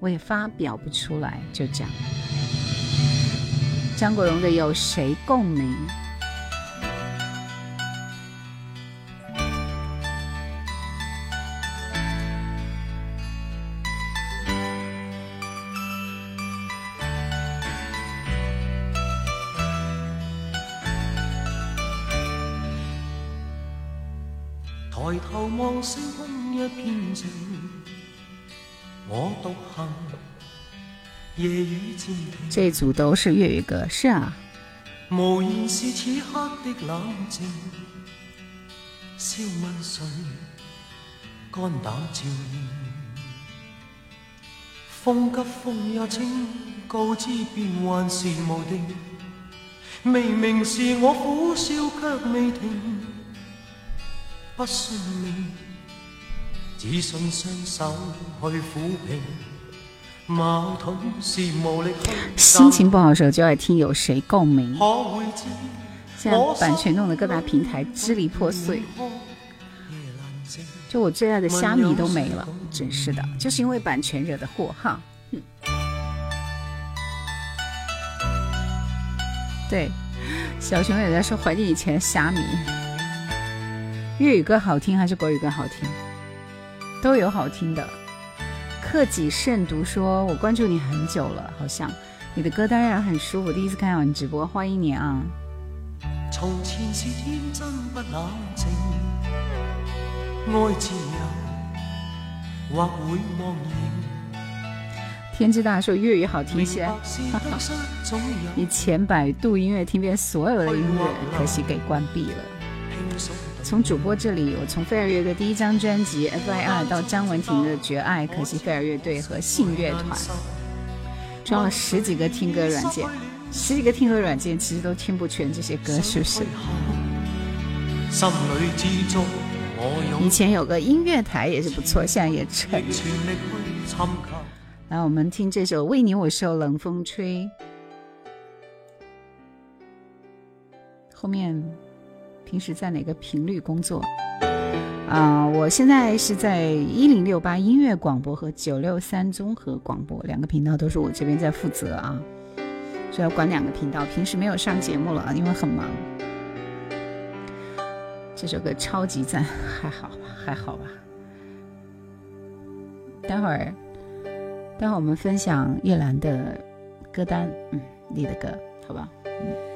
我也发表不出来，就这样。张国荣的《有谁共鸣》。望星空一片静，我独行。夜雨渐停。这组都是粤语歌，是啊。无言是此刻的冷静，笑问谁肝胆照应？风急风又清，告知变幻是无定。明明是我苦笑，却未停。不只手去是心情不好的时候就爱听《有谁共鸣》。现在版权弄得各大平台支离破碎，就我最爱的虾米都没了，真是的，就是因为版权惹的祸哈。对，小熊也在说怀念以前虾米。粤语歌好听还是国语歌好听？都有好听的。克己慎独说，我关注你很久了，好像你的歌当然很舒服。第一次看到你直播，欢迎你啊！前是天之大说粤语好听些。以前百度音乐听遍所有的音乐，可惜给关闭了。从主播这里，我从飞儿乐队第一张专辑《FIR》到张文婷的《绝爱》，可惜飞儿乐队和信乐团，装了十几个听歌软件，十几个听歌软件其实都听不全这些歌，是不是？以前有个音乐台也是不错，现在也撤。来，我们听这首《为你我受冷风吹》，后面。平时在哪个频率工作？啊，我现在是在一零六八音乐广播和九六三综合广播两个频道，都是我这边在负责啊，所以要管两个频道。平时没有上节目了，因为很忙。这首歌超级赞，还好吧？还好吧？待会儿，待会儿我们分享叶兰的歌单，嗯，你的歌，好吧？嗯。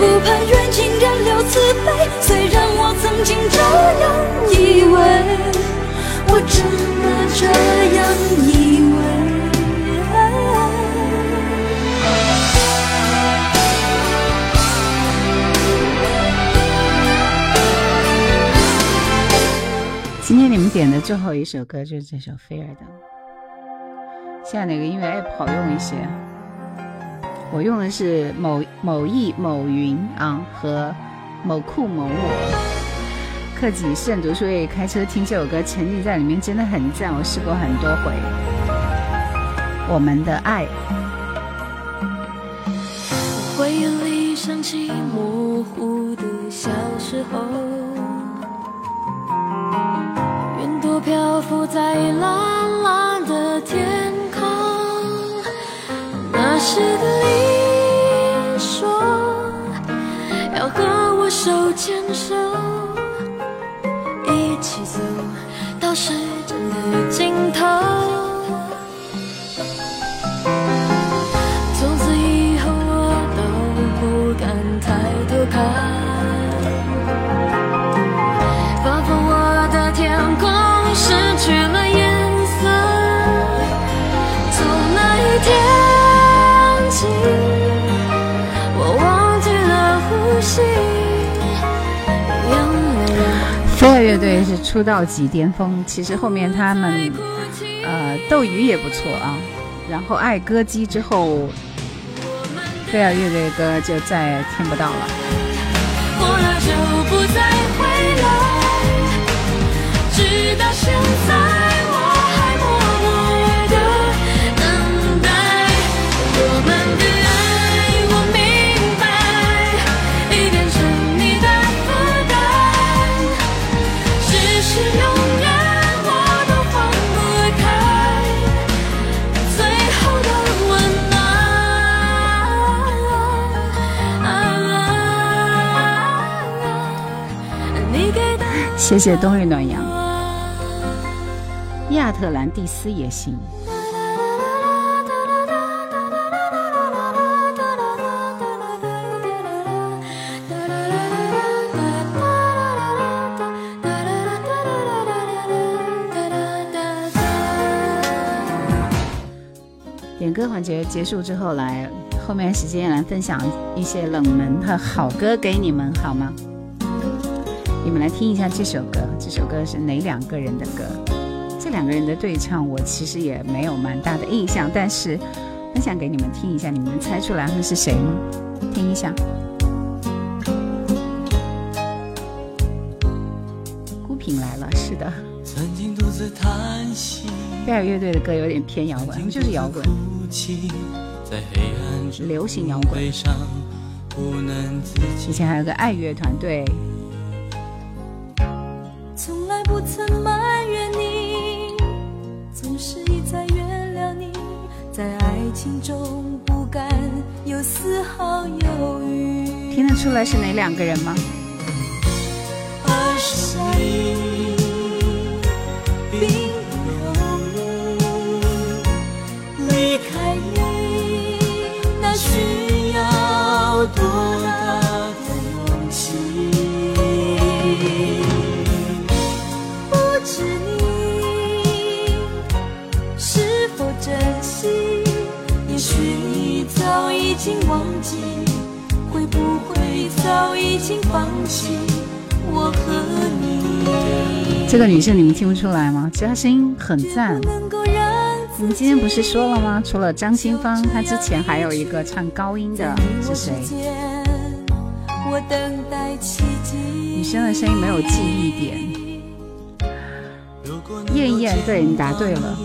不盼缘尽仍留慈悲，虽然我曾经这样以为，我真的这样以为。今天你们点的最后一首歌就是这首飞儿的。现在哪个音乐 app 好用一些？我用的是某某易某云啊和某酷某我，克己慎独，所以开车听这首歌，沉浸在里面真的很赞。我试过很多回，《我们的爱》。回忆里想起模糊的小时候，云朵漂浮在蓝蓝的天。是的你说要和我手牵手，一起走到世界的尽头。是出道即巅峰，其实后面他们，呃，斗鱼也不错啊。然后爱歌姬之后，对啊，粤语歌就再也听不到了。谢谢冬日暖阳，亚特兰蒂斯也行。点歌环节结束之后，来后面时间来分享一些冷门的好歌给你们，好吗？你们来听一下这首歌，这首歌是哪两个人的歌？这两个人的对唱，我其实也没有蛮大的印象，但是分享给你们听一下，你们能猜出来会是谁吗？听一下，孤品来了，是的。贝尔乐队的歌有点偏摇滚，就是摇滚。流行摇滚。以前还有个爱乐团队。埋怨你总是一再原谅你在爱情中不甘有丝毫犹豫听得出来是哪两个人吗二十岁放我和你。这个女生你们听不出来吗？其实她声音很赞。你们今天不是说了吗？除了张清芳，她之前还有一个唱高音的是谁？女生的声音没有记忆点。艳艳，对你答对了。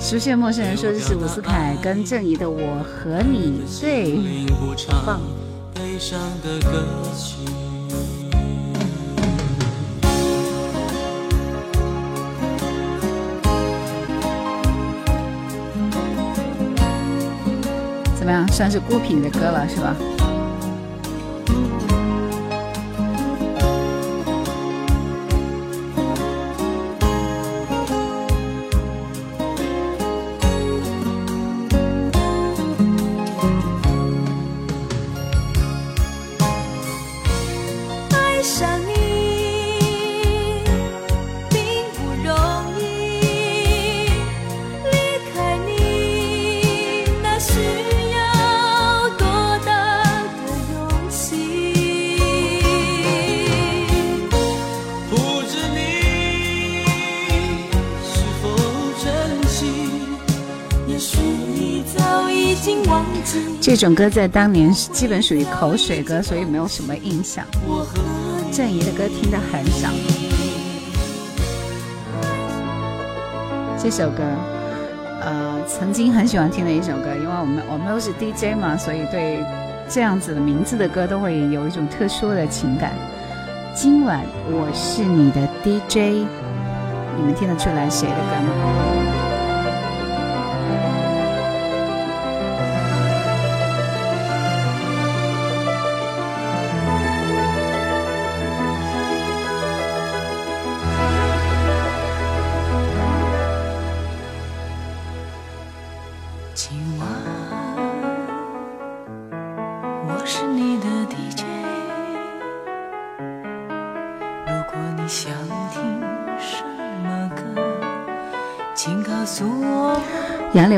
熟悉陌生人说这是伍思凯跟郑怡的《我和你》，对，放。的歌曲。怎么样，算是孤品的歌了，是吧？这首歌在当年基本属于口水歌，所以没有什么印象。郑怡的歌听的很少。这首歌，呃，曾经很喜欢听的一首歌，因为我们我们都是 DJ 嘛，所以对这样子的名字的歌都会有一种特殊的情感。今晚我是你的 DJ，你们听得出来谁的歌吗？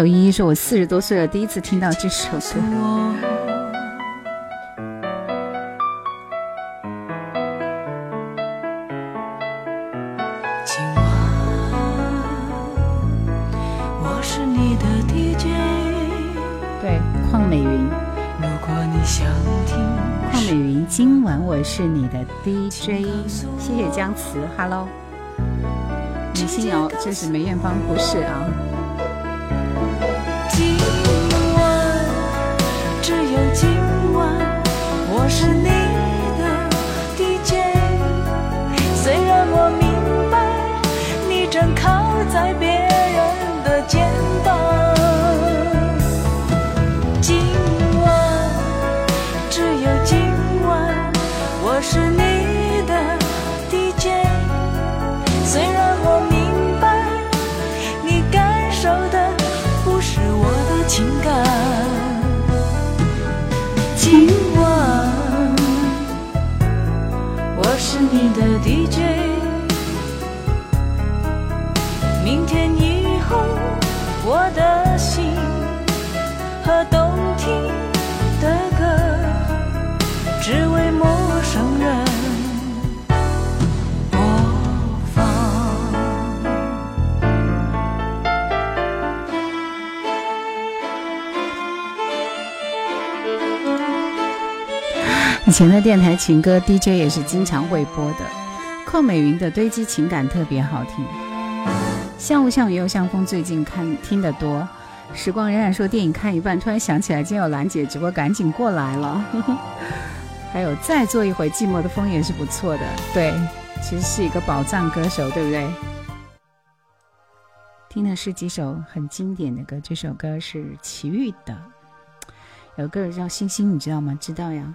抖音是我四十多岁了，第一次听到这首歌。”对，邝美云。如果你想听邝美云，今晚我是你的 DJ。谢谢姜慈，Hello，李欣瑶，这是梅艳芳，不是啊。今晚，只有今晚，我是你。以前的电台情歌 DJ 也是经常会播的，寇美云的堆积情感特别好听。像雾像雨又像风，最近看听得多。时光荏苒说电影看一半，突然想起来今天有兰姐直播，赶紧过来了。还有再做一回寂寞的风也是不错的。对，其实是一个宝藏歌手，对不对？听的是几首很经典的歌，这首歌是齐豫的。有个人叫星星，你知道吗？知道呀。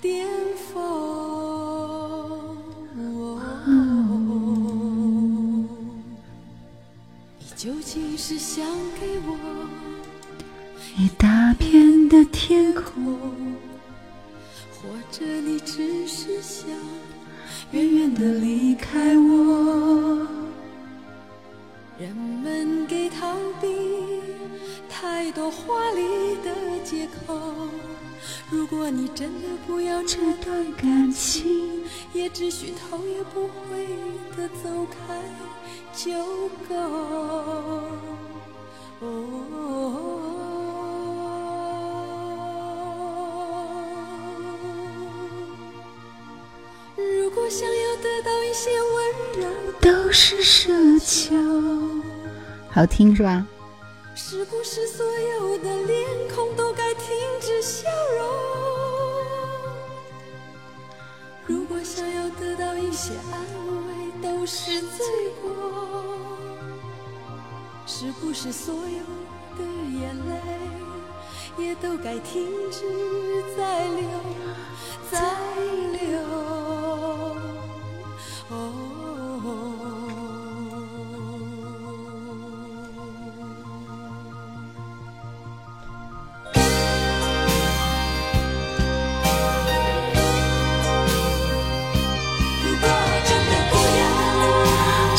巅峰，你究竟是想给我一大片的天空，或者你只是想远远的离开我？人们给逃避太多华丽的借口。如果你真的不要这段感情，也只需头也不回的走开就够。哦。如果想要得到一些温柔，都是奢求。好听是吧？是不是所有的脸孔都该停止笑容？如果想要得到一些安慰，都是罪过。是不是所有的眼泪也都该停止再流，再流？哦。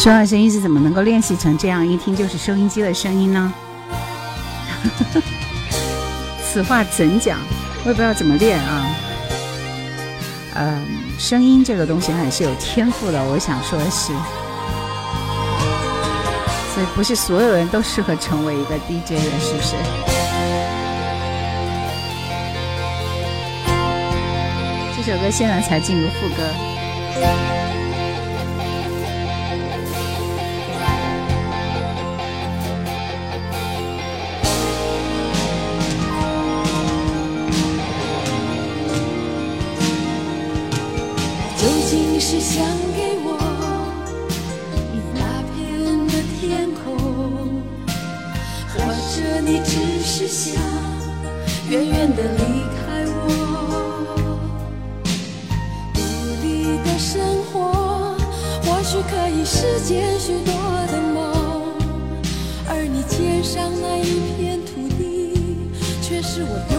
说话声音是怎么能够练习成这样，一听就是收音机的声音呢？此话怎讲？我也不知道怎么练啊。嗯，声音这个东西还是有天赋的。我想说的是，所以不是所有人都适合成为一个 DJ 的，是不是？这首歌现在才进入副歌。天空，或者你只是想远远的离开我，独立的生活或许可以实现许多的梦，而你肩上那一片土地，却是我。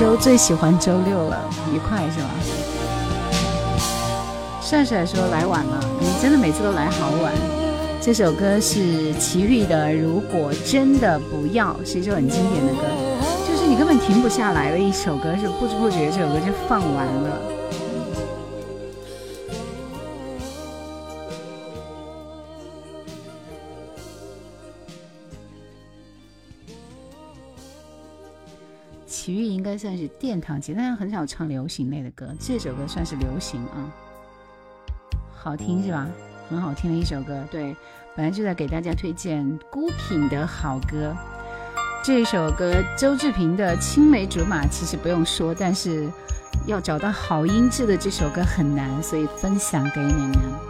周最喜欢周六了，愉快是吧？帅帅说来晚了，你真的每次都来好晚。这首歌是齐豫的《如果真的不要》，是一首很经典的歌，就是你根本停不下来的一首歌，是不知不觉这首歌就放完了。算是殿堂级，但家很少唱流行类的歌。这首歌算是流行啊，好听是吧？很好听的一首歌。对，本来就在给大家推荐孤品的好歌。这首歌周志平的《青梅竹马》其实不用说，但是要找到好音质的这首歌很难，所以分享给你们。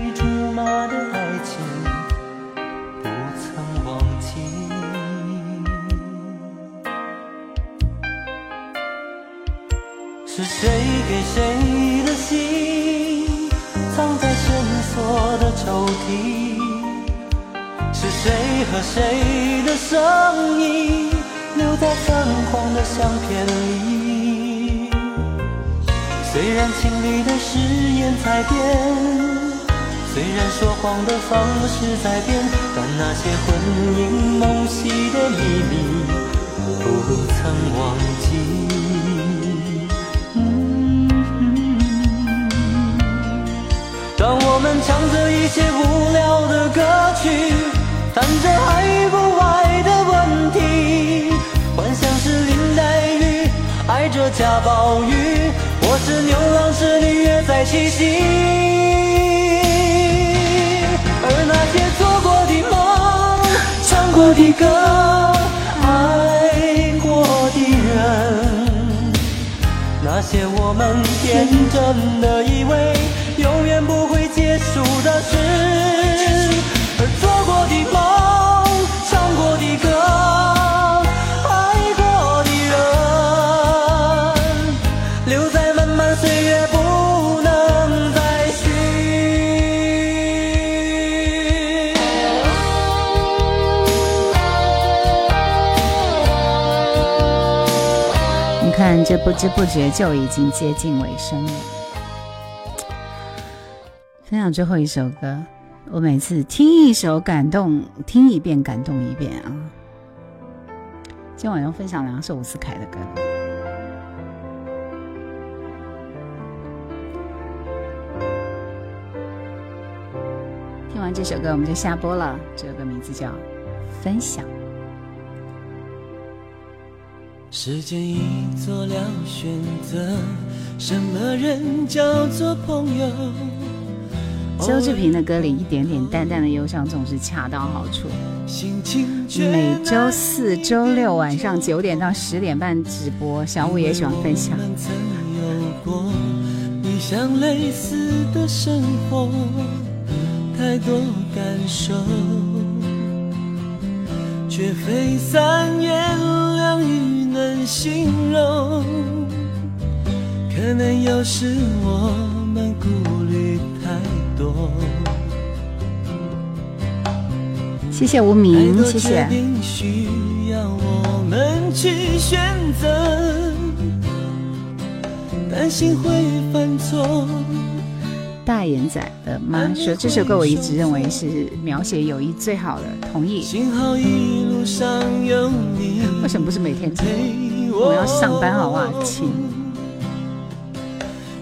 给谁的信藏在深锁的抽屉？是谁和谁的声音留在泛黄的相片里？虽然情侣的誓言在变，虽然说谎的方式在变，但那些魂萦梦系的秘密不曾忘记。让我们唱着一些无聊的歌曲，谈着爱与不爱的问题，幻想是林黛玉爱着贾宝玉，或是牛郎织女约在七夕。而那些做过的梦、唱过的歌、爱过的人，那些我们天真的以为。不会结束的事，而做过的梦，唱过的歌，爱过的人，留在漫漫岁月。不能再续。你看这不知不觉就已经接近尾声了。唱最后一首歌，我每次听一首感动，听一遍感动一遍啊！今晚要分享两首伍思凯的歌。听完这首歌，我们就下播了。这首歌名字叫《分享》。时间已做了选择，什么人叫做朋友？周志平的歌里，一点点淡淡的忧伤，总是恰到好处。每周四、周六晚上九点到十点半直播，小五也喜欢分享。可能有时我们孤谢谢无名，谢谢。需要我们去选择，担心会犯错。大眼仔的妈说这首歌我一直认为是描写友谊最好的，同意。为什么不是每天听？我要上班好不好，亲。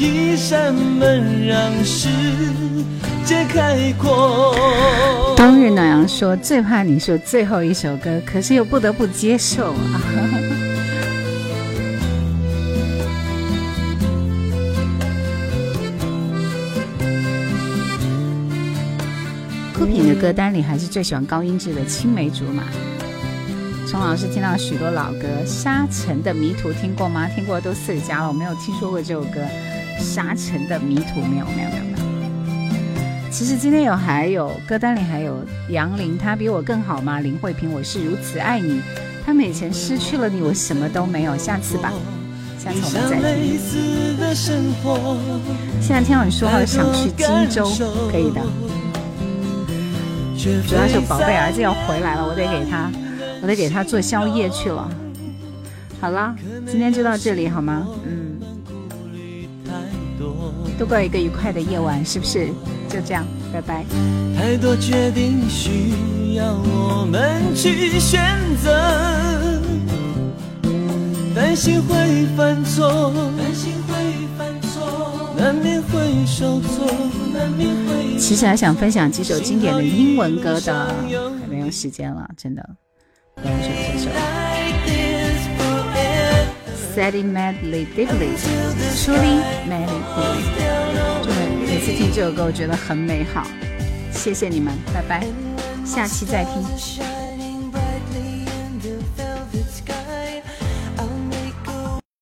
一扇世界冬日暖阳说：“最怕你说最后一首歌，可是又不得不接受啊。”酷品的歌单里还是最喜欢高音质的《青梅竹马》。从老师听到许多老歌，《沙尘的迷途》听过吗？听过都四十加了，我没有听说过这首歌。沙尘的迷途，没有，没有，没有。其实今天有，还有歌单里还有杨林，他比我更好吗？林慧萍，我是如此爱你。他们以前失去了你，我什么都没有。下次吧，下次我们再听。现在听到你说话，想去荆州，可以的。主要是宝贝儿子要回来了，我得给他，我得给他做宵夜去了。好了，今天就到这里好吗？嗯。度过一个愉快的夜晚，是不是？就这样，拜拜。其实还想分享几首经典的英文歌的，还没有时间了，真的。来一首，这首。s a d it madly, deeply, s r u l y m a d l y 就是每次听这首歌，我觉得很美好。谢谢你们，拜拜，下期再听。